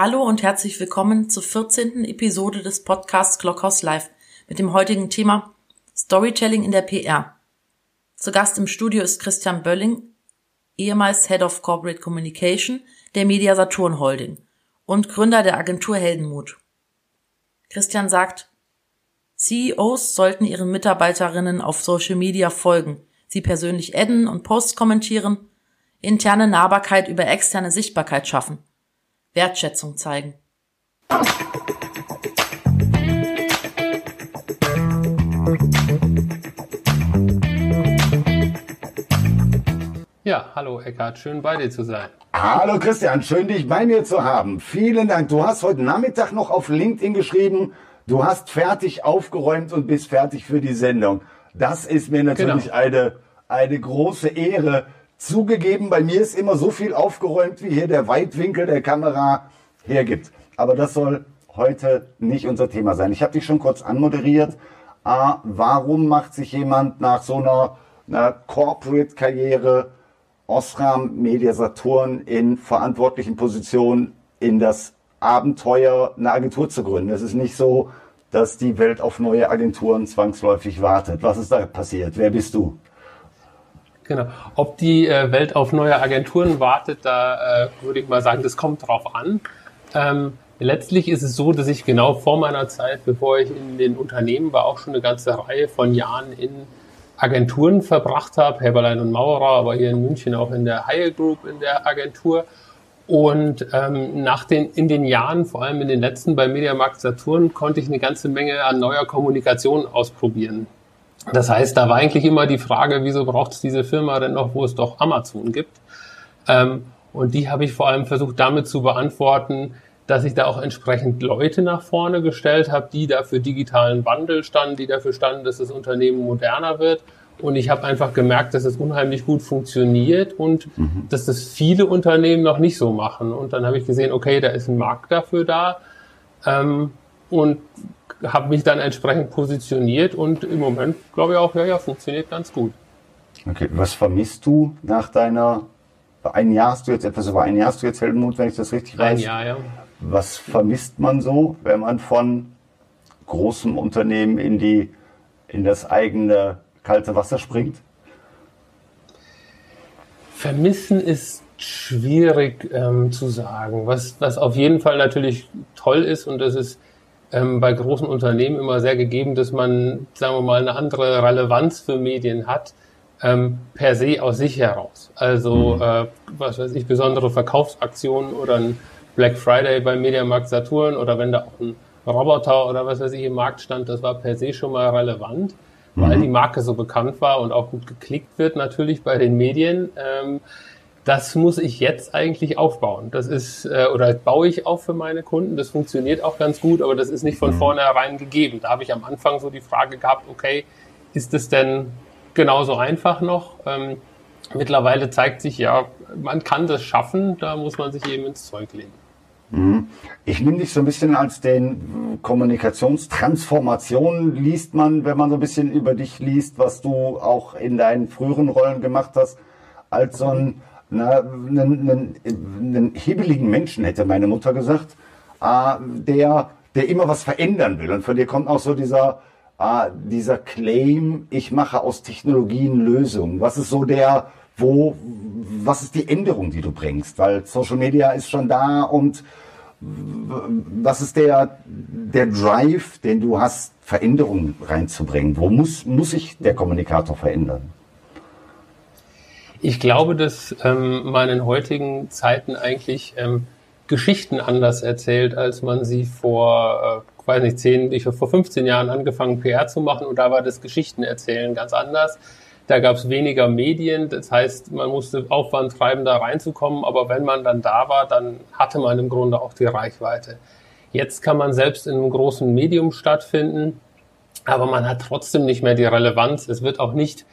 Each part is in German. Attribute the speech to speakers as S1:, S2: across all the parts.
S1: Hallo und herzlich willkommen zur 14. Episode des Podcasts Clockhouse Live mit dem heutigen Thema Storytelling in der PR. Zu Gast im Studio ist Christian Bölling, ehemals Head of Corporate Communication der Media Saturn Holding und Gründer der Agentur Heldenmut. Christian sagt, CEOs sollten ihren Mitarbeiterinnen auf Social Media folgen, sie persönlich adden und Posts kommentieren, interne Nahbarkeit über externe Sichtbarkeit schaffen Wertschätzung zeigen.
S2: Ja, hallo Eckhard, schön bei dir zu sein.
S3: Hallo Christian, schön dich bei mir zu haben. Vielen Dank. Du hast heute Nachmittag noch auf LinkedIn geschrieben, du hast fertig aufgeräumt und bist fertig für die Sendung. Das ist mir natürlich genau. eine, eine große Ehre. Zugegeben, bei mir ist immer so viel aufgeräumt, wie hier der Weitwinkel der Kamera hergibt. Aber das soll heute nicht unser Thema sein. Ich habe dich schon kurz anmoderiert. Äh, warum macht sich jemand nach so einer, einer Corporate-Karriere Osram Media Saturn in verantwortlichen Positionen in das Abenteuer, eine Agentur zu gründen? Es ist nicht so, dass die Welt auf neue Agenturen zwangsläufig wartet. Was ist da passiert? Wer bist du?
S2: Genau. Ob die äh, Welt auf neue Agenturen wartet, da äh, würde ich mal sagen, das kommt drauf an. Ähm, letztlich ist es so, dass ich genau vor meiner Zeit, bevor ich in den Unternehmen war, auch schon eine ganze Reihe von Jahren in Agenturen verbracht habe, Heberlein und Maurer, aber hier in München auch in der Heil Group in der Agentur. Und ähm, nach den, in den Jahren, vor allem in den letzten bei Mediamarkt Saturn, konnte ich eine ganze Menge an neuer Kommunikation ausprobieren. Das heißt, da war eigentlich immer die Frage, wieso braucht es diese Firma denn noch, wo es doch Amazon gibt? Ähm, und die habe ich vor allem versucht damit zu beantworten, dass ich da auch entsprechend Leute nach vorne gestellt habe, die da für digitalen Wandel standen, die dafür standen, dass das Unternehmen moderner wird. Und ich habe einfach gemerkt, dass es unheimlich gut funktioniert und mhm. dass das viele Unternehmen noch nicht so machen. Und dann habe ich gesehen, okay, da ist ein Markt dafür da. Ähm, und habe mich dann entsprechend positioniert und im Moment glaube ich auch, ja, ja, funktioniert ganz gut.
S3: Okay, was vermisst du nach deiner, ein Jahr hast du jetzt, etwas über ein Jahr hast du jetzt Heldenmut, wenn ich das richtig weiß?
S2: Ein Jahr, ja.
S3: Was vermisst man so, wenn man von großem Unternehmen in die, in das eigene kalte Wasser springt?
S2: Vermissen ist schwierig ähm, zu sagen. Was, was auf jeden Fall natürlich toll ist, und das ist ähm, bei großen Unternehmen immer sehr gegeben, dass man, sagen wir mal, eine andere Relevanz für Medien hat, ähm, per se aus sich heraus. Also, mhm. äh, was weiß ich, besondere Verkaufsaktionen oder ein Black Friday beim Mediamarkt Saturn oder wenn da auch ein Roboter oder was weiß ich im Markt stand, das war per se schon mal relevant, mhm. weil die Marke so bekannt war und auch gut geklickt wird natürlich bei den Medien. Ähm, das muss ich jetzt eigentlich aufbauen. Das ist, äh, oder baue ich auf für meine Kunden. Das funktioniert auch ganz gut, aber das ist nicht von mhm. vornherein gegeben. Da habe ich am Anfang so die Frage gehabt, okay, ist es denn genauso einfach noch? Ähm, mittlerweile zeigt sich ja, man kann das schaffen, da muss man sich eben ins Zeug legen.
S3: Mhm. Ich nehme dich so ein bisschen als den Kommunikationstransformation liest man, wenn man so ein bisschen über dich liest, was du auch in deinen früheren Rollen gemacht hast, als so ein na, einen, einen, einen hebeligen Menschen, hätte meine Mutter gesagt, äh, der, der immer was verändern will. Und von dir kommt auch so dieser, äh, dieser Claim, ich mache aus Technologien Lösungen. Was ist so der, wo, was ist die Änderung, die du bringst? Weil Social Media ist schon da und was ist der, der Drive, den du hast, Veränderungen reinzubringen? Wo muss, muss sich der Kommunikator verändern?
S2: Ich glaube, dass ähm, man in heutigen Zeiten eigentlich ähm, Geschichten anders erzählt, als man sie vor, äh, weiß nicht, zehn, ich habe vor 15 Jahren angefangen, PR zu machen und da war das Geschichten erzählen ganz anders. Da gab es weniger Medien, das heißt, man musste Aufwand treiben, da reinzukommen, aber wenn man dann da war, dann hatte man im Grunde auch die Reichweite. Jetzt kann man selbst in einem großen Medium stattfinden, aber man hat trotzdem nicht mehr die Relevanz. Es wird auch nicht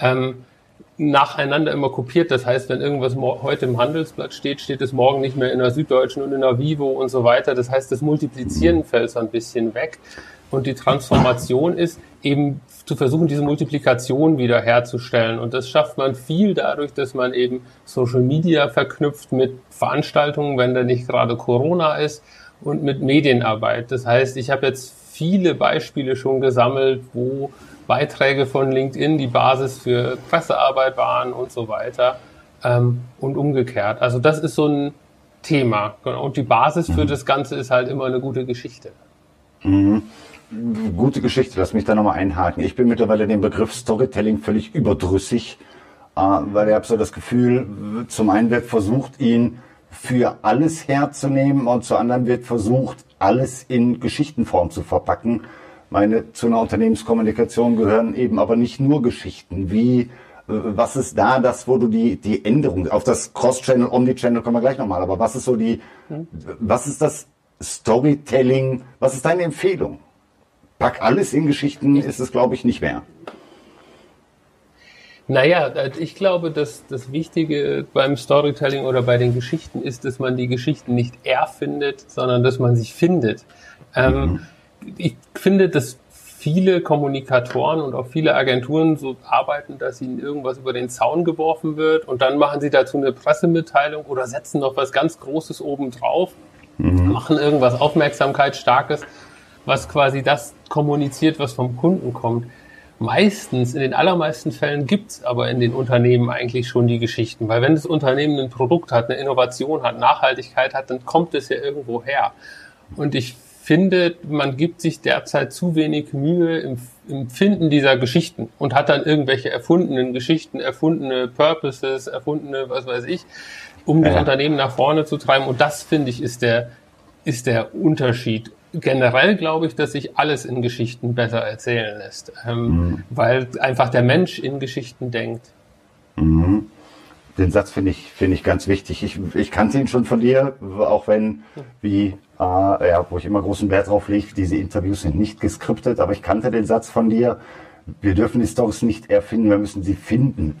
S2: ähm, nacheinander immer kopiert. Das heißt, wenn irgendwas heute im Handelsblatt steht, steht es morgen nicht mehr in der Süddeutschen und in der Vivo und so weiter. Das heißt, das Multiplizieren fällt so ein bisschen weg. Und die Transformation ist, eben zu versuchen, diese Multiplikation wieder herzustellen. Und das schafft man viel dadurch, dass man eben Social Media verknüpft mit Veranstaltungen, wenn da nicht gerade Corona ist, und mit Medienarbeit. Das heißt, ich habe jetzt viele Beispiele schon gesammelt, wo Beiträge von LinkedIn die Basis für Pressearbeit waren und so weiter ähm, und umgekehrt. Also das ist so ein Thema. Genau. Und die Basis für mhm. das Ganze ist halt immer eine gute Geschichte.
S3: Mhm. Gute Geschichte, lass mich da nochmal einhaken. Ich bin mittlerweile den Begriff Storytelling völlig überdrüssig, äh, weil ich habe so das Gefühl, zum einen wird versucht, ihn für alles herzunehmen und zum anderen wird versucht, alles in Geschichtenform zu verpacken. Meine, zu einer Unternehmenskommunikation gehören eben aber nicht nur Geschichten. Wie, äh, was ist da das, wo du die, die Änderung, auf das Cross-Channel, Omni-Channel kommen wir gleich nochmal, aber was ist so die, hm. was ist das Storytelling, was ist deine Empfehlung? pack alles in Geschichten ist es, glaube ich, nicht mehr.
S2: Naja, äh, ich glaube, dass das Wichtige beim Storytelling oder bei den Geschichten ist, dass man die Geschichten nicht erfindet, sondern dass man sich findet. Ähm, mhm. Ich finde, dass viele Kommunikatoren und auch viele Agenturen so arbeiten, dass ihnen irgendwas über den Zaun geworfen wird und dann machen sie dazu eine Pressemitteilung oder setzen noch was ganz Großes oben drauf, mhm. machen irgendwas Aufmerksamkeitsstarkes was quasi das kommuniziert, was vom Kunden kommt. Meistens, in den allermeisten Fällen gibt's aber in den Unternehmen eigentlich schon die Geschichten, weil wenn das Unternehmen ein Produkt hat, eine Innovation hat, Nachhaltigkeit hat, dann kommt es ja irgendwo her. Und ich finde, man gibt sich derzeit zu wenig Mühe im, im Finden dieser Geschichten und hat dann irgendwelche erfundenen Geschichten, erfundene Purposes, erfundene, was weiß ich, um das Unternehmen nach vorne zu treiben. Und das finde ich ist der, ist der Unterschied generell glaube ich, dass sich alles in Geschichten besser erzählen lässt, ähm, mhm. weil einfach der Mensch in Geschichten denkt.
S3: Mhm. Den Satz finde ich, finde ich ganz wichtig. Ich, ich kannte ihn schon von dir, auch wenn, wie, äh, ja, wo ich immer großen Wert drauf lege, diese Interviews sind nicht geskriptet, aber ich kannte den Satz von dir, wir dürfen die Stories nicht erfinden, wir müssen sie finden.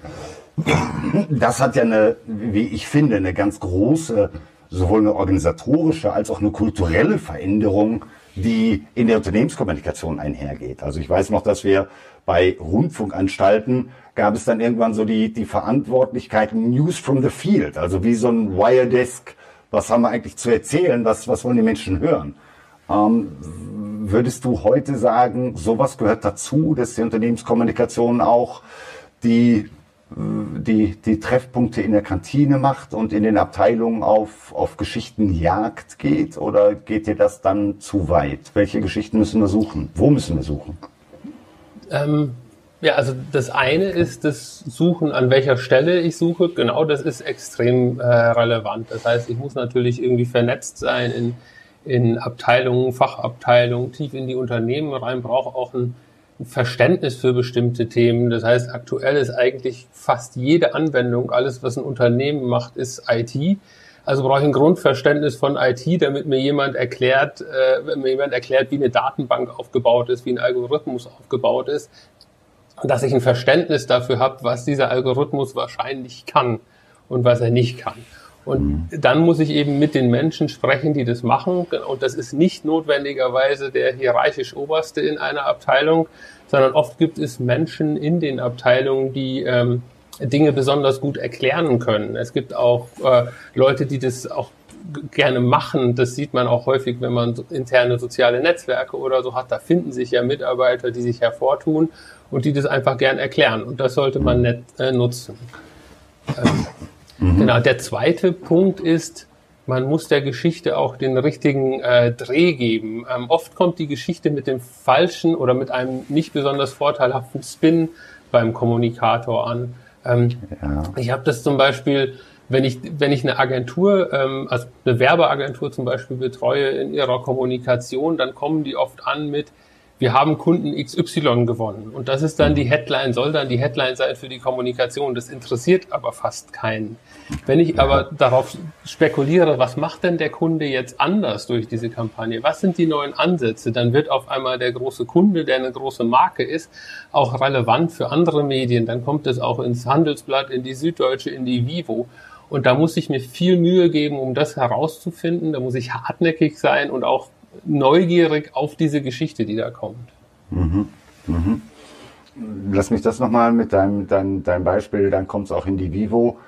S3: Das hat ja eine, wie ich finde, eine ganz große sowohl eine organisatorische als auch eine kulturelle Veränderung, die in der Unternehmenskommunikation einhergeht. Also ich weiß noch, dass wir bei Rundfunkanstalten gab es dann irgendwann so die, die Verantwortlichkeit News from the Field, also wie so ein Wiredesk, was haben wir eigentlich zu erzählen, was, was wollen die Menschen hören. Ähm, würdest du heute sagen, sowas gehört dazu, dass die Unternehmenskommunikation auch die die, die Treffpunkte in der Kantine macht und in den Abteilungen auf, auf Geschichtenjagd geht? Oder geht dir das dann zu weit? Welche Geschichten müssen wir suchen? Wo müssen wir suchen?
S2: Ähm, ja, also das eine ist das Suchen, an welcher Stelle ich suche. Genau, das ist extrem äh, relevant. Das heißt, ich muss natürlich irgendwie vernetzt sein in, in Abteilungen, Fachabteilungen, tief in die Unternehmen rein, brauche auch ein Verständnis für bestimmte Themen. Das heißt, aktuell ist eigentlich fast jede Anwendung, alles, was ein Unternehmen macht, ist IT. Also brauche ich ein Grundverständnis von IT, damit mir jemand erklärt, äh, wenn mir jemand erklärt, wie eine Datenbank aufgebaut ist, wie ein Algorithmus aufgebaut ist, dass ich ein Verständnis dafür habe, was dieser Algorithmus wahrscheinlich kann und was er nicht kann. Und mhm. dann muss ich eben mit den Menschen sprechen, die das machen. Und das ist nicht notwendigerweise der hierarchisch Oberste in einer Abteilung, sondern oft gibt es Menschen in den Abteilungen, die ähm, Dinge besonders gut erklären können. Es gibt auch äh, Leute, die das auch gerne machen. Das sieht man auch häufig, wenn man interne soziale Netzwerke oder so hat. Da finden sich ja Mitarbeiter, die sich hervortun und die das einfach gern erklären. Und das sollte man net, äh, nutzen. Ähm, Mhm. Genau, der zweite Punkt ist, man muss der Geschichte auch den richtigen äh, Dreh geben. Ähm, oft kommt die Geschichte mit dem falschen oder mit einem nicht besonders vorteilhaften Spin beim Kommunikator an. Ähm, ja. Ich habe das zum Beispiel, wenn ich, wenn ich eine Agentur, ähm, also eine Werbeagentur zum Beispiel betreue in ihrer Kommunikation, dann kommen die oft an mit, wir haben Kunden XY gewonnen. Und das ist dann die Headline, soll dann die Headline sein für die Kommunikation. Das interessiert aber fast keinen. Wenn ich aber darauf spekuliere, was macht denn der Kunde jetzt anders durch diese Kampagne? Was sind die neuen Ansätze? Dann wird auf einmal der große Kunde, der eine große Marke ist, auch relevant für andere Medien. Dann kommt es auch ins Handelsblatt, in die Süddeutsche, in die Vivo. Und da muss ich mir viel Mühe geben, um das herauszufinden. Da muss ich hartnäckig sein und auch neugierig auf diese Geschichte, die da kommt.
S3: Mhm. Mhm. Lass mich das nochmal mit deinem, deinem, deinem Beispiel, dann kommt es auch in die Vivo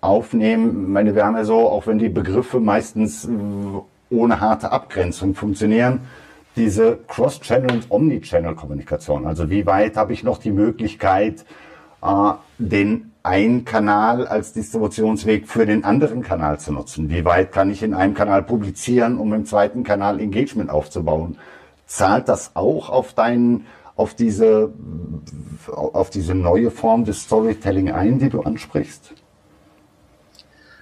S3: aufnehmen. Meine, wir haben ja so, auch wenn die Begriffe meistens ohne harte Abgrenzung funktionieren, diese Cross-Channel- und Omni-Channel-Kommunikation. Also wie weit habe ich noch die Möglichkeit, äh, den einen Kanal als Distributionsweg für den anderen Kanal zu nutzen? Wie weit kann ich in einem Kanal publizieren, um im zweiten Kanal Engagement aufzubauen? Zahlt das auch auf deinen, auf diese, auf diese neue Form des Storytelling ein, die du ansprichst?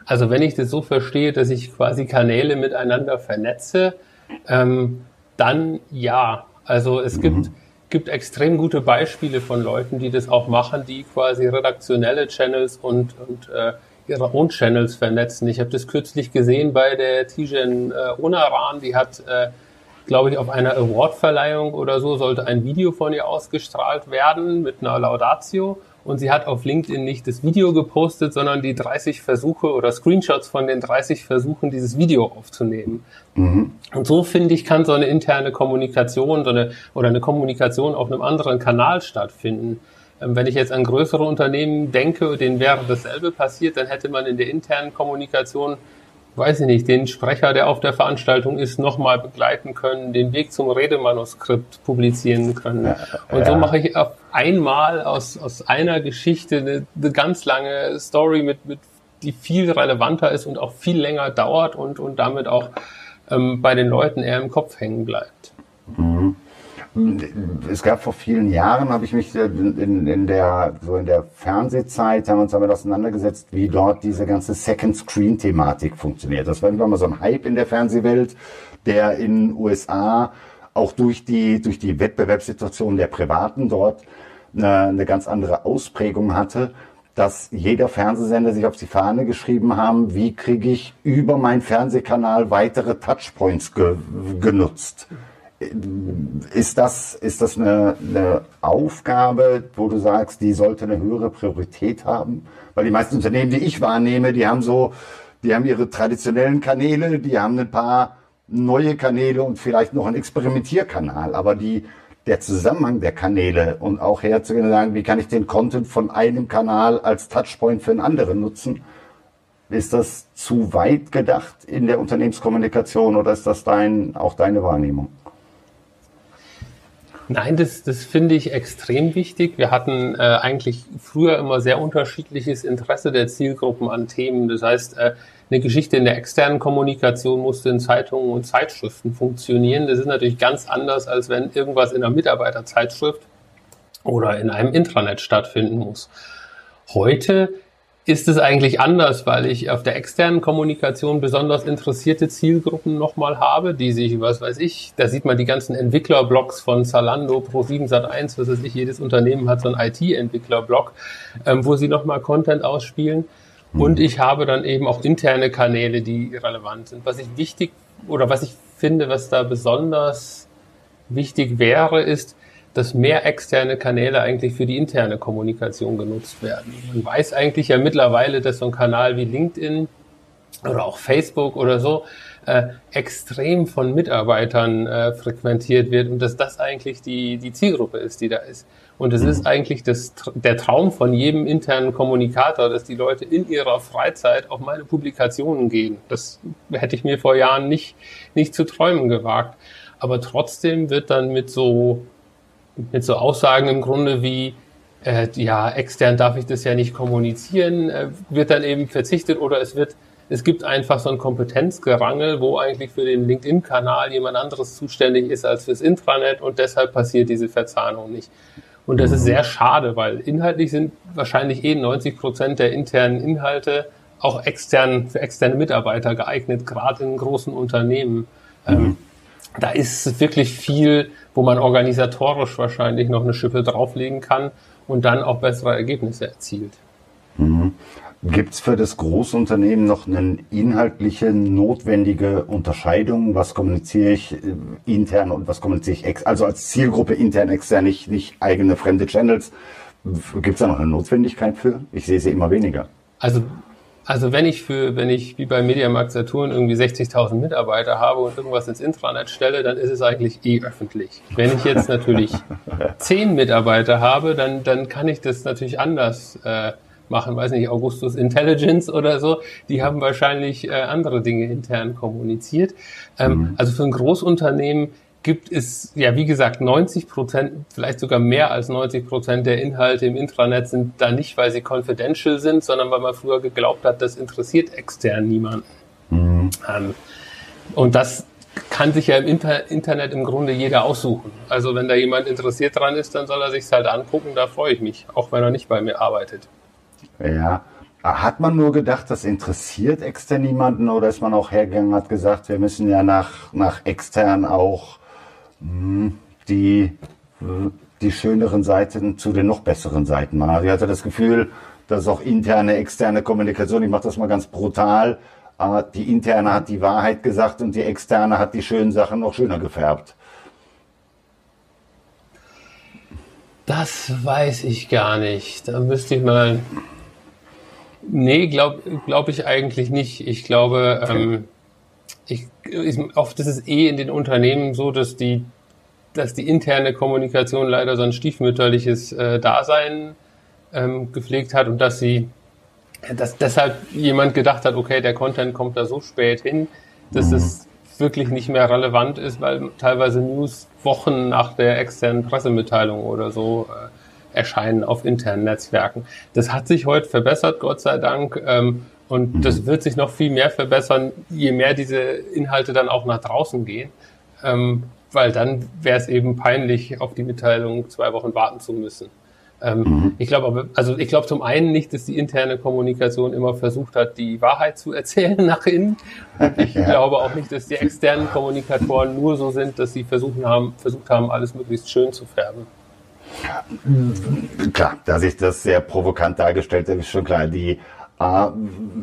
S2: Also wenn ich das so verstehe, dass ich quasi Kanäle miteinander vernetze, ähm, dann ja. Also es mhm. gibt, gibt extrem gute Beispiele von Leuten, die das auch machen, die quasi redaktionelle Channels und, und äh, ihre Own Channels vernetzen. Ich habe das kürzlich gesehen bei der Tijen äh, Onaran, die hat, äh, glaube ich, auf einer Awardverleihung oder so, sollte ein Video von ihr ausgestrahlt werden mit einer Laudatio und sie hat auf LinkedIn nicht das Video gepostet, sondern die 30 Versuche oder Screenshots von den 30 Versuchen, dieses Video aufzunehmen. Mhm. Und so finde ich, kann so eine interne Kommunikation so eine, oder eine Kommunikation auf einem anderen Kanal stattfinden. Ähm, wenn ich jetzt an größere Unternehmen denke, denen wäre dasselbe passiert, dann hätte man in der internen Kommunikation weiß ich nicht, den Sprecher, der auf der Veranstaltung ist, nochmal begleiten können, den Weg zum Redemanuskript publizieren können. Ja, und ja. so mache ich auf einmal aus, aus einer Geschichte eine, eine ganz lange Story mit, mit, die viel relevanter ist und auch viel länger dauert und, und damit auch ähm, bei den Leuten eher im Kopf hängen bleibt. Mhm
S3: es gab vor vielen Jahren, habe ich mich in, in, der, so in der Fernsehzeit, haben wir uns damit auseinandergesetzt, wie dort diese ganze Second Screen Thematik funktioniert. Das war irgendwann mal so ein Hype in der Fernsehwelt, der in USA auch durch die, durch die Wettbewerbssituation der Privaten dort eine, eine ganz andere Ausprägung hatte dass jeder Fernsehsender sich auf die Fahne geschrieben haben, wie kriege ich über meinen Fernsehkanal weitere Touchpoints ge genutzt ist das, ist das eine, eine Aufgabe, wo du sagst, die sollte eine höhere Priorität haben? Weil die meisten Unternehmen, die ich wahrnehme, die haben so, die haben ihre traditionellen Kanäle, die haben ein paar neue Kanäle und vielleicht noch einen Experimentierkanal, aber die, der Zusammenhang der Kanäle und auch herzugehen und sagen, wie kann ich den Content von einem Kanal als Touchpoint für einen anderen nutzen? Ist das zu weit gedacht in der Unternehmenskommunikation oder ist das dein, auch deine Wahrnehmung?
S2: Nein, das, das finde ich extrem wichtig. Wir hatten äh, eigentlich früher immer sehr unterschiedliches Interesse der Zielgruppen an Themen. Das heißt, äh, eine Geschichte in der externen Kommunikation musste in Zeitungen und Zeitschriften funktionieren. Das ist natürlich ganz anders, als wenn irgendwas in einer Mitarbeiterzeitschrift oder in einem Intranet stattfinden muss. Heute ist es eigentlich anders, weil ich auf der externen Kommunikation besonders interessierte Zielgruppen nochmal habe, die sich, was weiß ich, da sieht man die ganzen Entwicklerblogs von Zalando, Pro7 Sat1, was weiß ich, jedes Unternehmen hat so einen IT-Entwicklerblog, ähm, wo sie nochmal Content ausspielen. Mhm. Und ich habe dann eben auch interne Kanäle, die relevant sind. Was ich wichtig oder was ich finde, was da besonders wichtig wäre, ist, dass mehr externe Kanäle eigentlich für die interne Kommunikation genutzt werden. Man weiß eigentlich ja mittlerweile, dass so ein Kanal wie LinkedIn oder auch Facebook oder so äh, extrem von Mitarbeitern äh, frequentiert wird und dass das eigentlich die, die Zielgruppe ist, die da ist. Und es ist eigentlich das, der Traum von jedem internen Kommunikator, dass die Leute in ihrer Freizeit auf meine Publikationen gehen. Das hätte ich mir vor Jahren nicht, nicht zu träumen gewagt. Aber trotzdem wird dann mit so mit so Aussagen im Grunde wie, äh, ja, extern darf ich das ja nicht kommunizieren, äh, wird dann eben verzichtet oder es wird, es gibt einfach so ein Kompetenzgerangel, wo eigentlich für den LinkedIn-Kanal jemand anderes zuständig ist als fürs Intranet und deshalb passiert diese Verzahnung nicht. Und das ist mhm. sehr schade, weil inhaltlich sind wahrscheinlich eh 90 Prozent der internen Inhalte auch extern, für externe Mitarbeiter geeignet, gerade in großen Unternehmen. Ähm, mhm. Ähm, da ist wirklich viel, wo man organisatorisch wahrscheinlich noch eine Schippe drauflegen kann und dann auch bessere Ergebnisse erzielt.
S3: Mhm. Gibt es für das Großunternehmen noch eine inhaltliche notwendige Unterscheidung? Was kommuniziere ich äh, intern und was kommuniziere ich extern? Also als Zielgruppe intern, extern, nicht, nicht eigene fremde Channels. Gibt es da noch eine Notwendigkeit für? Ich sehe sie immer weniger.
S2: Also Also wenn ich für, wenn ich wie bei Mediamarkt Saturn irgendwie 60.000 Mitarbeiter habe und irgendwas ins Intranet stelle, dann ist es eigentlich eh öffentlich. Wenn ich jetzt natürlich 10 Mitarbeiter habe, dann, dann kann ich das natürlich anders äh, machen. Weiß nicht, Augustus Intelligence oder so. Die haben wahrscheinlich äh, andere Dinge intern kommuniziert. Ähm, mhm. Also für ein Großunternehmen gibt es, ja, wie gesagt, 90 Prozent, vielleicht sogar mehr als 90 Prozent der Inhalte im Intranet sind da nicht, weil sie confidential sind, sondern weil man früher geglaubt hat, das interessiert extern niemanden. Mhm. Ähm, und das kann sich ja im Inter Internet im Grunde jeder aussuchen. Also wenn da jemand interessiert dran ist, dann soll er sich halt angucken, da freue ich mich, auch wenn er nicht bei mir arbeitet.
S3: Ja, hat man nur gedacht, das interessiert extern niemanden oder ist man auch hergegangen und hat gesagt, wir müssen ja nach, nach extern auch die, die schöneren Seiten zu den noch besseren Seiten machen. Also ich hatte das Gefühl, dass auch interne, externe Kommunikation, ich mache das mal ganz brutal, die interne hat die Wahrheit gesagt und die externe hat die schönen Sachen noch schöner gefärbt.
S2: Das weiß ich gar nicht. Da müsste ich mal. Nee, glaube glaub ich eigentlich nicht. Ich glaube, okay. ähm, ich, ich, oft ist es eh in den Unternehmen so, dass die, dass die interne Kommunikation leider so ein stiefmütterliches äh, Dasein ähm, gepflegt hat und dass sie, dass deshalb jemand gedacht hat, okay, der Content kommt da so spät hin, dass mhm. es wirklich nicht mehr relevant ist, weil teilweise News Wochen nach der externen Pressemitteilung oder so äh, erscheinen auf internen Netzwerken. Das hat sich heute verbessert, Gott sei Dank. Ähm, und mhm. das wird sich noch viel mehr verbessern, je mehr diese Inhalte dann auch nach draußen gehen. Ähm, weil dann wäre es eben peinlich, auf die Mitteilung zwei Wochen warten zu müssen. Ähm, mhm. Ich glaube aber, also ich glaube zum einen nicht, dass die interne Kommunikation immer versucht hat, die Wahrheit zu erzählen nach innen. Und ich ja. glaube auch nicht, dass die externen Kommunikatoren nur so sind, dass sie versuchen haben, versucht haben, alles möglichst schön zu färben.
S3: Klar, dass ich das sehr provokant dargestellt habe, ist schon klar. Die äh,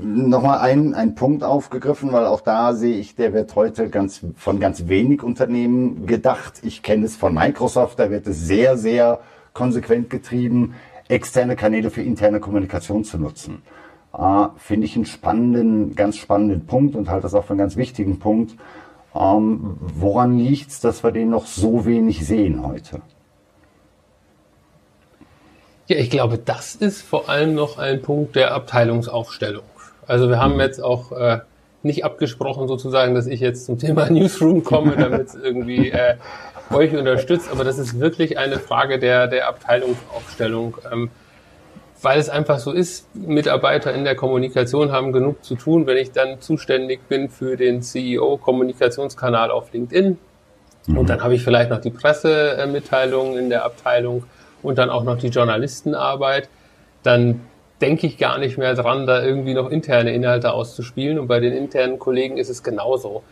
S3: Nochmal ein, ein Punkt aufgegriffen, weil auch da sehe ich, der wird heute ganz, von ganz wenig Unternehmen gedacht. Ich kenne es von Microsoft, da wird es sehr, sehr konsequent getrieben, externe Kanäle für interne Kommunikation zu nutzen. Äh, Finde ich einen spannenden, ganz spannenden Punkt und halte das auch für einen ganz wichtigen Punkt. Ähm, woran liegt es, dass wir den noch so wenig sehen heute?
S2: Ja, ich glaube, das ist vor allem noch ein Punkt der Abteilungsaufstellung. Also wir haben mhm. jetzt auch äh, nicht abgesprochen sozusagen, dass ich jetzt zum Thema Newsroom komme, damit es irgendwie äh, euch unterstützt, aber das ist wirklich eine Frage der, der Abteilungsaufstellung. Ähm, weil es einfach so ist, Mitarbeiter in der Kommunikation haben genug zu tun. Wenn ich dann zuständig bin für den CEO-Kommunikationskanal auf LinkedIn mhm. und dann habe ich vielleicht noch die Pressemitteilungen in der Abteilung und dann auch noch die Journalistenarbeit, dann denke ich gar nicht mehr dran, da irgendwie noch interne Inhalte auszuspielen. Und bei den internen Kollegen ist es genauso.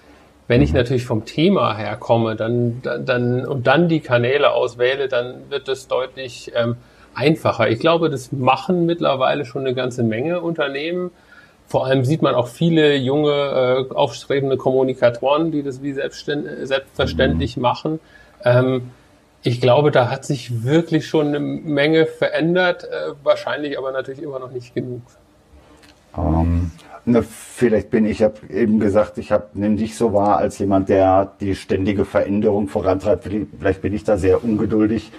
S2: Wenn ich natürlich vom Thema her komme dann, dann, dann, und dann die Kanäle auswähle, dann wird es deutlich ähm, einfacher. Ich glaube, das machen mittlerweile schon eine ganze Menge Unternehmen. Vor allem sieht man auch viele junge, äh, aufstrebende Kommunikatoren, die das wie selbstverständlich mhm. machen. Ähm, ich glaube, da hat sich wirklich schon eine Menge verändert, äh, wahrscheinlich aber natürlich immer noch nicht genug.
S3: Ähm, ne, vielleicht bin ich, habe eben gesagt, ich habe nimm dich so wahr als jemand, der die ständige Veränderung vorantreibt. Vielleicht bin ich da sehr ungeduldig.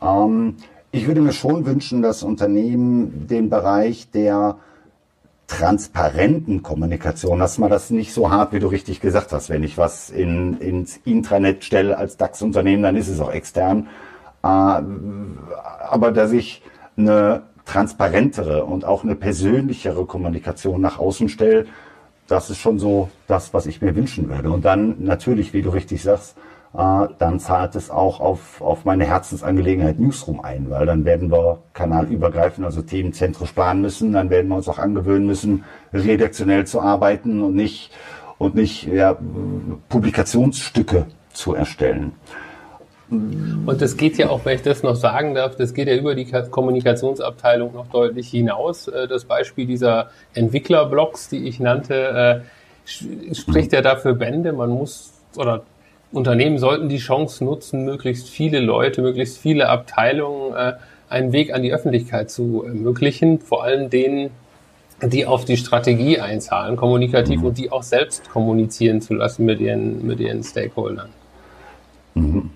S3: Ähm, ich würde mir schon wünschen, dass Unternehmen den Bereich der transparenten Kommunikation, dass man das nicht so hart, wie du richtig gesagt hast. Wenn ich was in, ins Intranet stelle als DAX-Unternehmen, dann ist es auch extern. Äh, aber dass ich eine transparentere und auch eine persönlichere Kommunikation nach außen stelle, das ist schon so das, was ich mir wünschen würde. Und dann natürlich, wie du richtig sagst, äh, dann zahlt es auch auf, auf meine Herzensangelegenheit Newsroom ein, weil dann werden wir kanalübergreifend, also themenzentrisch planen müssen, dann werden wir uns auch angewöhnen müssen, redaktionell zu arbeiten und nicht, und nicht ja, Publikationsstücke zu erstellen.
S2: Und das geht ja auch, wenn ich das noch sagen darf, das geht ja über die Kommunikationsabteilung noch deutlich hinaus. Äh, das Beispiel dieser Entwicklerblogs, die ich nannte, äh, spricht ja dafür Bände. Man muss, oder Unternehmen sollten die Chance nutzen, möglichst viele Leute, möglichst viele Abteilungen äh, einen Weg an die Öffentlichkeit zu ermöglichen, vor allem denen, die auf die Strategie einzahlen, kommunikativ mhm. und die auch selbst kommunizieren zu lassen mit ihren, mit ihren Stakeholdern.
S3: Mhm.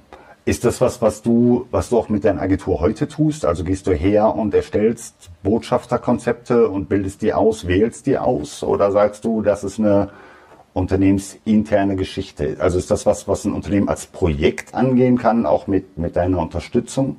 S3: Ist das was, was du, was du auch mit deiner Agentur heute tust? Also gehst du her und erstellst Botschafterkonzepte und bildest die aus, wählst die aus? Oder sagst du, das ist eine unternehmensinterne Geschichte? Also ist das was, was ein Unternehmen als Projekt angehen kann, auch mit, mit deiner Unterstützung?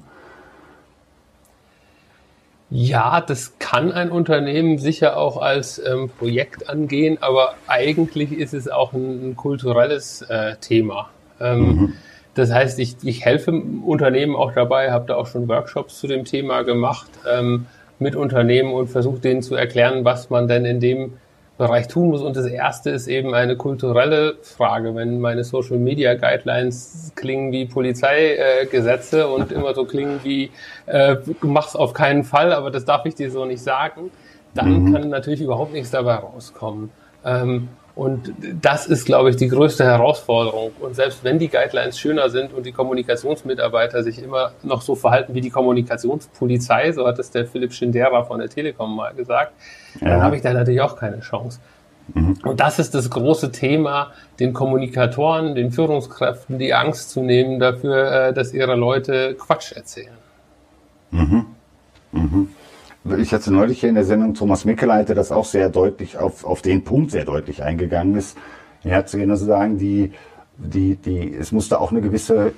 S2: Ja, das kann ein Unternehmen sicher auch als ähm, Projekt angehen, aber eigentlich ist es auch ein, ein kulturelles äh, Thema. Ähm, mhm. Das heißt, ich, ich helfe Unternehmen auch dabei, habe da auch schon Workshops zu dem Thema gemacht ähm, mit Unternehmen und versuche denen zu erklären, was man denn in dem Bereich tun muss. Und das erste ist eben eine kulturelle Frage. Wenn meine Social Media Guidelines klingen wie Polizeigesetze äh, und immer so klingen wie, äh, mach's auf keinen Fall, aber das darf ich dir so nicht sagen, dann mhm. kann natürlich überhaupt nichts dabei rauskommen. Ähm, und das ist, glaube ich, die größte Herausforderung. Und selbst wenn die Guidelines schöner sind und die Kommunikationsmitarbeiter sich immer noch so verhalten wie die Kommunikationspolizei, so hat es der Philipp Schindera von der Telekom mal gesagt, ja. dann habe ich da natürlich auch keine Chance. Mhm. Und das ist das große Thema, den Kommunikatoren, den Führungskräften die Angst zu nehmen dafür, äh, dass ihre Leute Quatsch erzählen.
S3: Mhm. Mhm. Ich hatte neulich hier in der Sendung Thomas Mickeleiter, das auch sehr deutlich auf, auf den Punkt sehr deutlich eingegangen ist. Er hat genau zu sagen, die, die, die, es musste auch eine gewisse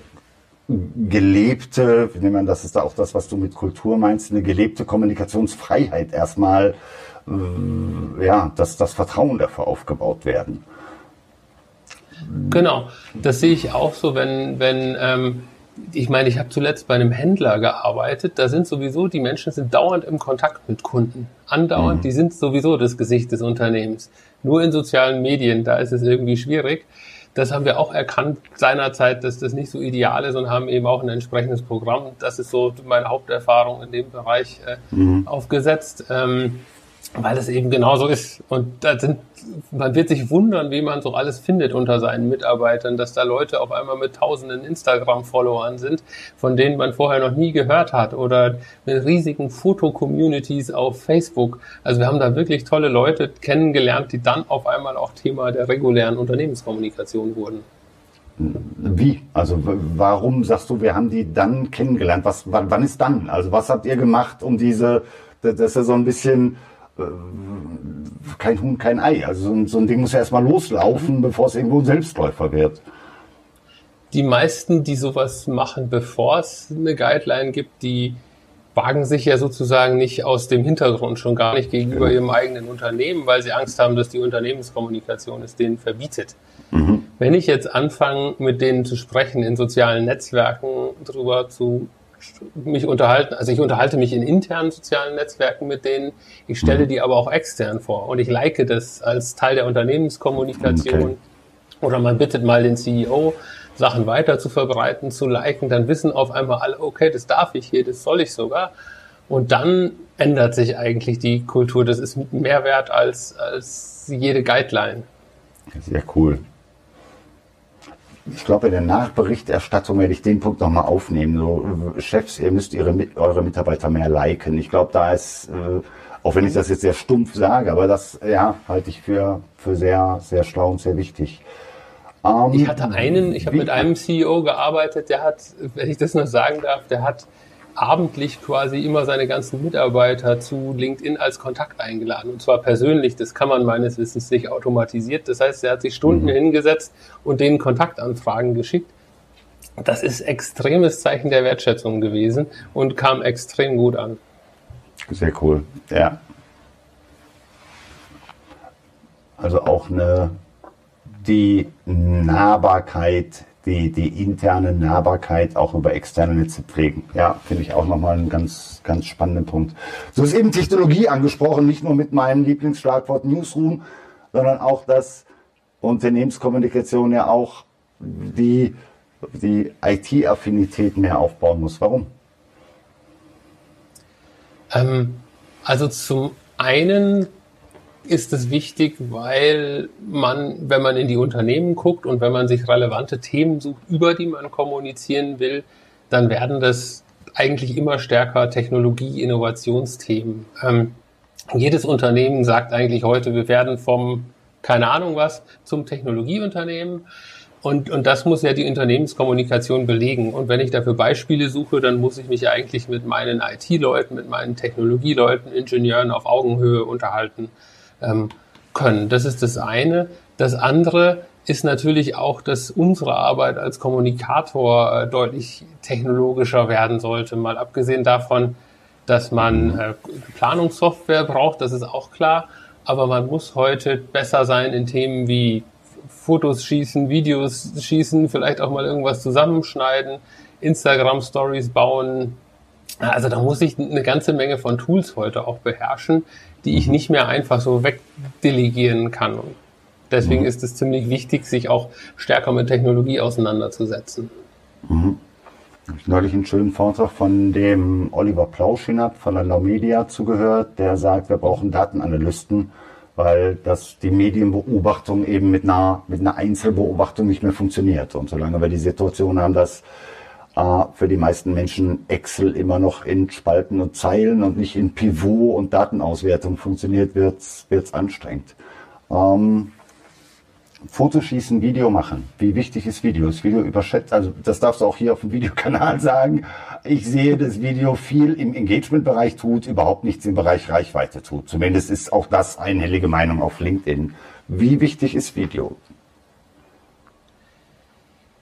S3: gelebte, wie nennt man das, ist da auch das, was du mit Kultur meinst, eine gelebte Kommunikationsfreiheit erstmal, äh, ja, dass das Vertrauen dafür aufgebaut werden.
S2: Genau, das sehe ich auch so, wenn, wenn ähm, ich meine, ich habe zuletzt bei einem Händler gearbeitet. Da sind sowieso, die Menschen sind dauernd im Kontakt mit Kunden. Andauernd, mhm. die sind sowieso das Gesicht des Unternehmens. Nur in sozialen Medien, da ist es irgendwie schwierig. Das haben wir auch erkannt seinerzeit, dass das nicht so ideal ist und haben eben auch ein entsprechendes Programm. Das ist so meine Haupterfahrung in dem Bereich äh, mhm. aufgesetzt. Ähm, weil es eben genauso ist. Und da sind, man wird sich wundern, wie man so alles findet unter seinen Mitarbeitern, dass da Leute auf einmal mit tausenden Instagram-Followern sind, von denen man vorher noch nie gehört hat oder mit riesigen Foto-Communities auf Facebook. Also wir haben da wirklich tolle Leute kennengelernt, die dann auf einmal auch Thema der regulären Unternehmenskommunikation wurden.
S3: Wie? Also warum sagst du, wir haben die dann kennengelernt? Was, wann, wann ist dann? Also was habt ihr gemacht, um diese, das ist ja so ein bisschen, kein Huhn, kein Ei. Also so ein, so ein Ding muss ja erstmal loslaufen, bevor es irgendwo ein Selbstläufer wird.
S2: Die meisten, die sowas machen, bevor es eine Guideline gibt, die wagen sich ja sozusagen nicht aus dem Hintergrund schon gar nicht gegenüber ja. ihrem eigenen Unternehmen, weil sie Angst haben, dass die Unternehmenskommunikation es denen verbietet. Mhm. Wenn ich jetzt anfange, mit denen zu sprechen, in sozialen Netzwerken darüber zu mich unterhalten, also ich unterhalte mich in internen sozialen Netzwerken mit denen, ich stelle mhm. die aber auch extern vor und ich like das als Teil der Unternehmenskommunikation okay. oder man bittet mal den CEO, Sachen weiter zu verbreiten, zu liken, dann wissen auf einmal alle, okay, das darf ich hier, das soll ich sogar. Und dann ändert sich eigentlich die Kultur. Das ist mehr wert als, als jede Guideline.
S3: Sehr cool ich glaube, in der Nachberichterstattung werde ich den Punkt nochmal aufnehmen. So, Chefs, ihr müsst ihre, eure Mitarbeiter mehr liken. Ich glaube, da ist, äh, auch wenn ich das jetzt sehr stumpf sage, aber das ja, halte ich für, für sehr, sehr schlau und sehr wichtig.
S2: Ähm, ich hatte einen, ich habe mit einem CEO gearbeitet, der hat, wenn ich das noch sagen darf, der hat abendlich quasi immer seine ganzen Mitarbeiter zu LinkedIn als Kontakt eingeladen. Und zwar persönlich. Das kann man meines Wissens nicht automatisiert. Das heißt, er hat sich Stunden mhm. hingesetzt und denen Kontaktanfragen geschickt. Das ist extremes Zeichen der Wertschätzung gewesen und kam extrem gut an.
S3: Sehr cool, ja. Also auch eine, die Nahbarkeit die, die interne Nahbarkeit auch über externe Netze pflegen. Ja, finde ich auch nochmal einen ganz, ganz spannenden Punkt. So ist eben Technologie angesprochen, nicht nur mit meinem Lieblingsschlagwort Newsroom, sondern auch, dass Unternehmenskommunikation ja auch die, die IT-Affinität mehr aufbauen muss. Warum?
S2: Ähm, also zum einen ist es wichtig, weil man, wenn man in die Unternehmen guckt und wenn man sich relevante Themen sucht, über die man kommunizieren will, dann werden das eigentlich immer stärker Technologie-Innovationsthemen. Ähm, jedes Unternehmen sagt eigentlich heute, wir werden vom, keine Ahnung was, zum Technologieunternehmen. Und, und das muss ja die Unternehmenskommunikation belegen. Und wenn ich dafür Beispiele suche, dann muss ich mich eigentlich mit meinen IT-Leuten, mit meinen Technologieleuten, Ingenieuren auf Augenhöhe unterhalten ähm, können. Das ist das eine. Das andere ist natürlich auch, dass unsere Arbeit als Kommunikator äh, deutlich technologischer werden sollte. Mal abgesehen davon, dass man äh, Planungssoftware braucht, das ist auch klar. Aber man muss heute besser sein in Themen wie Fotos schießen, Videos schießen, vielleicht auch mal irgendwas zusammenschneiden, Instagram Stories bauen. Also da muss ich eine ganze Menge von Tools heute auch beherrschen, die ich nicht mehr einfach so wegdelegieren kann. Und deswegen mhm. ist es ziemlich wichtig, sich auch stärker mit Technologie auseinanderzusetzen.
S3: Mhm. Ich neulich einen schönen Vortrag von dem Oliver Plauschinat von der Now Media zugehört, der sagt, wir brauchen Datenanalysten, weil das die Medienbeobachtung eben mit einer, mit einer Einzelbeobachtung nicht mehr funktioniert. Und solange wir die Situation haben, dass äh, für die meisten Menschen Excel immer noch in Spalten und Zeilen und nicht in Pivot und Datenauswertung funktioniert, wird es anstrengend. Ähm, Fotoschießen, Video machen. Wie wichtig ist Video? Das Video überschätzt, also das darfst du auch hier auf dem Videokanal sagen. Ich sehe, dass Video viel im Engagement-Bereich tut, überhaupt nichts im Bereich Reichweite tut. Zumindest ist auch das einhellige Meinung auf LinkedIn. Wie wichtig ist Video?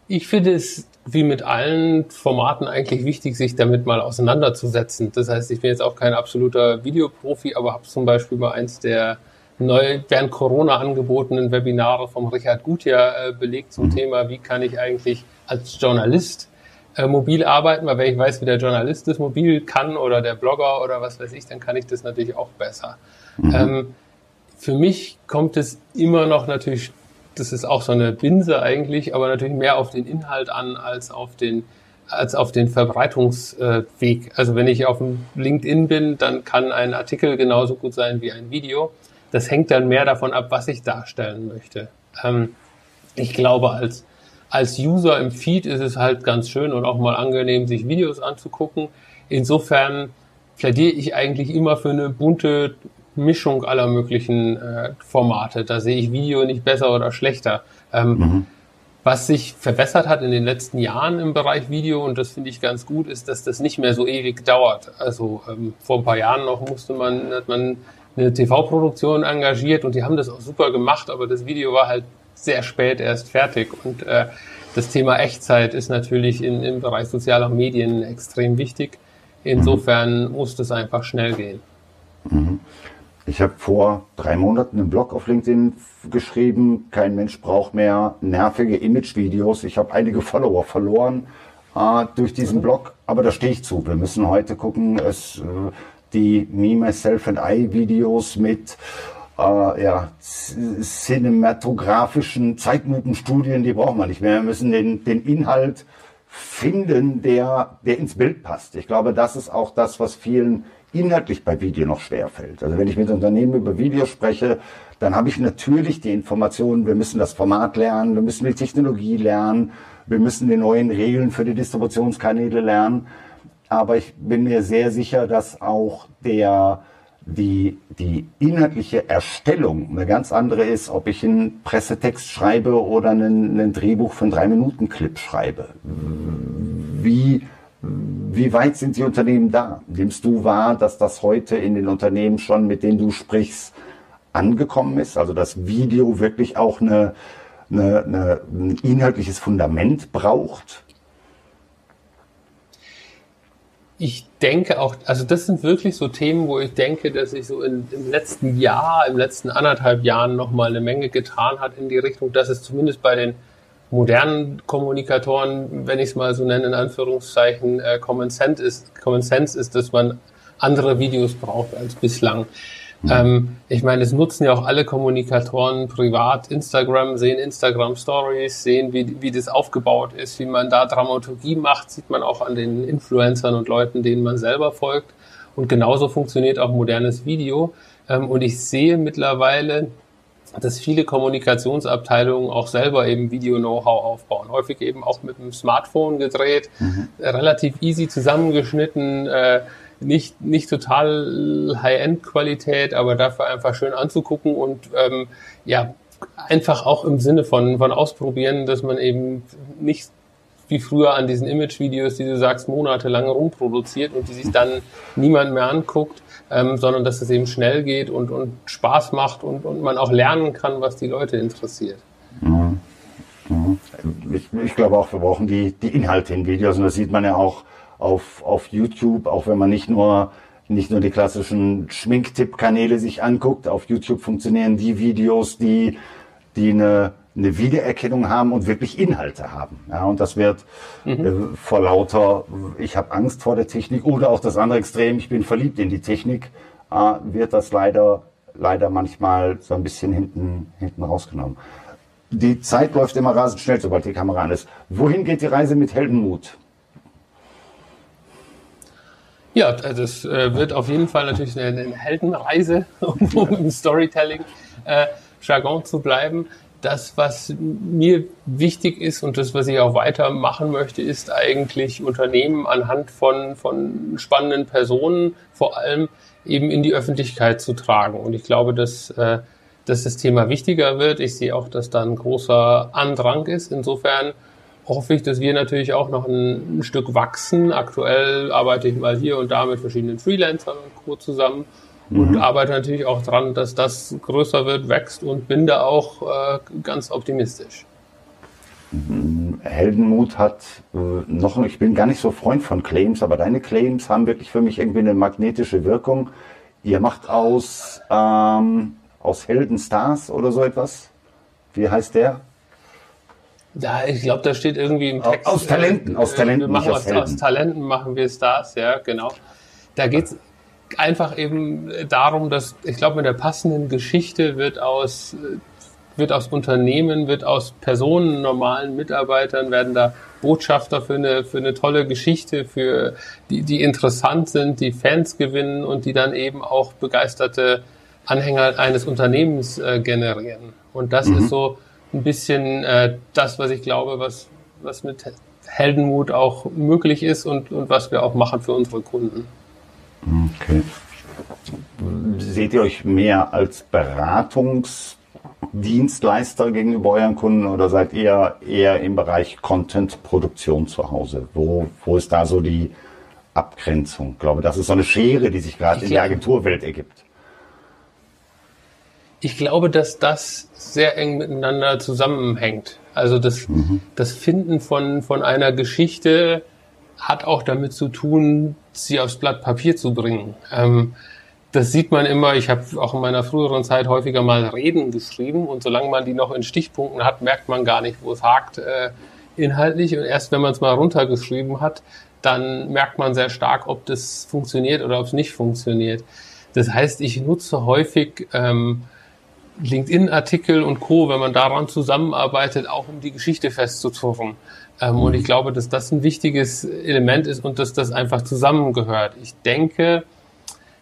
S2: Ich finde es wie mit allen Formaten eigentlich wichtig, sich damit mal auseinanderzusetzen. Das heißt, ich bin jetzt auch kein absoluter Videoprofi, aber habe zum Beispiel mal eins der neu während Corona angebotenen Webinare vom Richard Gutjahr äh, belegt zum mhm. Thema, wie kann ich eigentlich als Journalist äh, mobil arbeiten, weil wenn ich weiß, wie der Journalist das mobil kann oder der Blogger oder was weiß ich, dann kann ich das natürlich auch besser. Mhm. Ähm, für mich kommt es immer noch natürlich, das ist auch so eine Binse eigentlich, aber natürlich mehr auf den Inhalt an als auf den als auf den Verbreitungsweg. Also wenn ich auf dem LinkedIn bin, dann kann ein Artikel genauso gut sein wie ein Video. Das hängt dann mehr davon ab, was ich darstellen möchte. Ähm, ich glaube, als, als User im Feed ist es halt ganz schön und auch mal angenehm, sich Videos anzugucken. Insofern plädiere ich eigentlich immer für eine bunte Mischung aller möglichen äh, Formate. Da sehe ich Video nicht besser oder schlechter. Ähm, mhm. Was sich verbessert hat in den letzten Jahren im Bereich Video, und das finde ich ganz gut, ist, dass das nicht mehr so ewig dauert. Also ähm, vor ein paar Jahren noch musste man, hat man eine TV-Produktion engagiert und die haben das auch super gemacht, aber das Video war halt sehr spät erst fertig und äh, das Thema Echtzeit ist natürlich in, im Bereich sozialer Medien extrem wichtig. Insofern mhm. muss das einfach schnell gehen.
S3: Mhm. Ich habe vor drei Monaten einen Blog auf LinkedIn geschrieben, kein Mensch braucht mehr nervige Image-Videos. Ich habe einige Follower verloren äh, durch diesen mhm. Blog, aber da stehe ich zu. Wir müssen heute gucken, es äh, die Me, Myself and I Videos mit äh, ja, cinematografischen Zeitlupenstudien, die brauchen wir nicht mehr. Wir müssen den, den Inhalt finden, der, der ins Bild passt. Ich glaube, das ist auch das, was vielen inhaltlich bei Video noch schwerfällt. Also wenn ich mit Unternehmen über Video spreche, dann habe ich natürlich die Informationen, wir müssen das Format lernen, wir müssen die Technologie lernen, wir müssen die neuen Regeln für die Distributionskanäle lernen aber ich bin mir sehr sicher, dass auch der, die, die inhaltliche Erstellung eine ganz andere ist, ob ich einen Pressetext schreibe oder einen, einen Drehbuch für einen Drei-Minuten-Clip schreibe. Wie, wie weit sind die Unternehmen da? Nimmst du wahr, dass das heute in den Unternehmen schon, mit denen du sprichst, angekommen ist? Also dass Video wirklich auch eine, eine, eine, ein inhaltliches Fundament braucht?
S2: ich denke auch, also das sind wirklich so Themen, wo ich denke, dass sich so in, im letzten Jahr, im letzten anderthalb Jahren nochmal eine Menge getan hat in die Richtung, dass es zumindest bei den modernen Kommunikatoren, wenn ich es mal so nenne, in Anführungszeichen, äh, Common, Sense ist, Common Sense ist, dass man andere Videos braucht als bislang. Mhm. Ähm, ich meine, es nutzen ja auch alle Kommunikatoren privat Instagram, sehen Instagram Stories, sehen, wie, wie das aufgebaut ist, wie man da Dramaturgie macht, sieht man auch an den Influencern und Leuten, denen man selber folgt. Und genauso funktioniert auch modernes Video. Ähm, und ich sehe mittlerweile, dass viele Kommunikationsabteilungen auch selber eben Video-Know-how aufbauen. Häufig eben auch mit dem Smartphone gedreht, mhm. relativ easy zusammengeschnitten. Äh, nicht, nicht total High-End-Qualität, aber dafür einfach schön anzugucken und ähm, ja, einfach auch im Sinne von, von ausprobieren, dass man eben nicht wie früher an diesen Image-Videos, die du sagst, monatelang rumproduziert und die sich dann niemand mehr anguckt, ähm, sondern dass es eben schnell geht und, und Spaß macht und, und man auch lernen kann, was die Leute interessiert. Mhm.
S3: Mhm. Ich, ich, glaube auch, wir brauchen die, die Inhalte in Videos und das sieht man ja auch auf, auf YouTube, auch wenn man nicht nur nicht nur die klassischen Schminktipp-Kanäle sich anguckt. Auf YouTube funktionieren die Videos, die, die eine, eine Wiedererkennung haben und wirklich Inhalte haben. Ja, und das wird mhm. äh, vor lauter, ich habe Angst vor der Technik oder auch das andere Extrem, ich bin verliebt in die Technik, äh, wird das leider, leider manchmal so ein bisschen hinten, hinten rausgenommen. Die Zeit läuft immer rasend schnell, sobald die Kamera an ist. Wohin geht die Reise mit Heldenmut?
S2: Ja, das äh, wird auf jeden Fall natürlich eine, eine Heldenreise, um im Storytelling äh, Jargon zu bleiben. Das, was mir wichtig ist und das, was ich auch weitermachen möchte, ist eigentlich Unternehmen anhand von, von spannenden Personen vor allem eben in die Öffentlichkeit zu tragen. Und ich glaube, dass, äh, dass das Thema wichtiger wird. Ich sehe auch, dass da ein großer Andrang ist. Insofern hoffe ich, dass wir natürlich auch noch ein, Stück wachsen. Aktuell arbeite ich mal hier und da mit verschiedenen Freelancern und Co. zusammen und mhm. arbeite natürlich auch dran, dass das größer wird, wächst und bin da auch äh, ganz optimistisch.
S3: Heldenmut hat äh, noch, ich bin gar nicht so Freund von Claims, aber deine Claims haben wirklich für mich irgendwie eine magnetische Wirkung. Ihr macht aus, ähm, aus Heldenstars oder so etwas. Wie heißt der?
S2: Ja, ich glaube, da steht irgendwie im Text.
S3: Aus Talenten, aus Talenten. Wir
S2: machen aus, aus, Talenten machen wir Stars, ja, genau. Da geht's einfach eben darum, dass ich glaube, mit der passenden Geschichte wird aus wird aus Unternehmen, wird aus Personen, normalen Mitarbeitern, werden da Botschafter für eine, für eine tolle Geschichte, für die, die interessant sind, die Fans gewinnen und die dann eben auch begeisterte Anhänger eines Unternehmens äh, generieren. Und das mhm. ist so ein bisschen äh, das, was ich glaube, was, was mit Heldenmut auch möglich ist und, und was wir auch machen für unsere Kunden.
S3: Okay. Seht ihr euch mehr als Beratungsdienstleister gegenüber euren Kunden oder seid ihr eher im Bereich Content-Produktion zu Hause? Wo, wo ist da so die Abgrenzung? Ich glaube, das ist so eine Schere, die sich gerade in der Agenturwelt ergibt.
S2: Ich glaube, dass das sehr eng miteinander zusammenhängt. Also das, mhm. das Finden von, von einer Geschichte hat auch damit zu tun, sie aufs Blatt Papier zu bringen. Ähm, das sieht man immer, ich habe auch in meiner früheren Zeit häufiger mal Reden geschrieben und solange man die noch in Stichpunkten hat, merkt man gar nicht, wo es hakt äh, inhaltlich. Und erst wenn man es mal runtergeschrieben hat, dann merkt man sehr stark, ob das funktioniert oder ob es nicht funktioniert. Das heißt, ich nutze häufig ähm, LinkedIn-Artikel und Co., wenn man daran zusammenarbeitet, auch um die Geschichte festzuzurren. Ähm, mhm. Und ich glaube, dass das ein wichtiges Element ist und dass das einfach zusammengehört. Ich denke,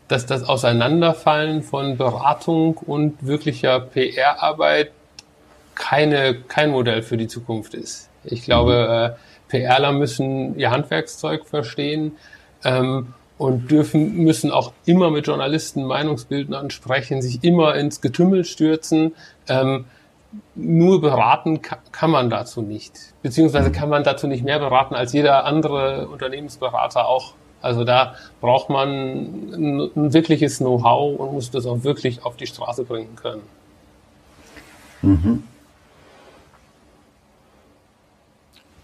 S2: dass das Auseinanderfallen von Beratung und wirklicher PR-Arbeit keine, kein Modell für die Zukunft ist. Ich glaube, mhm. äh, PRler müssen ihr Handwerkszeug verstehen. Ähm, und dürfen, müssen auch immer mit Journalisten Meinungsbildnern sprechen, sich immer ins Getümmel stürzen. Ähm, nur beraten kann man dazu nicht. Beziehungsweise kann man dazu nicht mehr beraten als jeder andere Unternehmensberater auch. Also da braucht man ein, ein wirkliches Know-how und muss das auch wirklich auf die Straße bringen können.
S3: Mhm.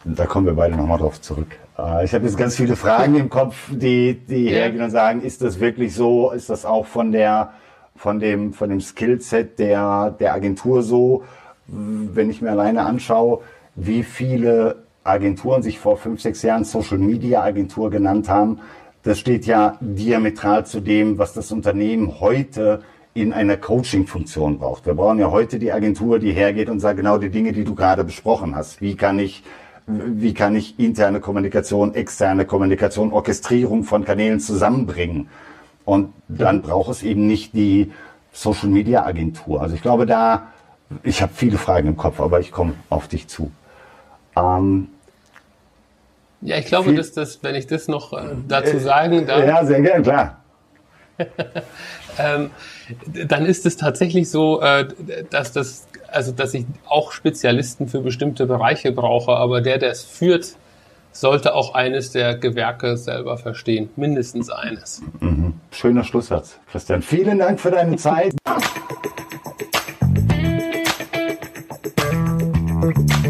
S3: Da kommen wir beide nochmal drauf zurück. Äh, ich habe jetzt ganz viele Fragen im Kopf, die, die ja. hergehen und sagen, ist das wirklich so? Ist das auch von der, von dem, von dem Skillset der, der Agentur so? Wenn ich mir alleine anschaue, wie viele Agenturen sich vor fünf, sechs Jahren Social Media Agentur genannt haben, das steht ja diametral zu dem, was das Unternehmen heute in einer Coaching-Funktion braucht. Wir brauchen ja heute die Agentur, die hergeht und sagt genau die Dinge, die du gerade besprochen hast. Wie kann ich wie kann ich interne Kommunikation, externe Kommunikation, Orchestrierung von Kanälen zusammenbringen. Und dann braucht es eben nicht die Social Media Agentur. Also ich glaube da, ich habe viele Fragen im Kopf, aber ich komme auf dich zu. Ähm,
S2: Ja, ich glaube, dass das, wenn ich das noch äh, dazu sagen darf.
S3: Ja, sehr gern, klar.
S2: ähm, dann ist es tatsächlich so, äh, dass das, also dass ich auch Spezialisten für bestimmte Bereiche brauche, aber der, der es führt, sollte auch eines der Gewerke selber verstehen, mindestens eines.
S3: Mhm. Schöner Schlusssatz, Christian. Vielen Dank für deine Zeit.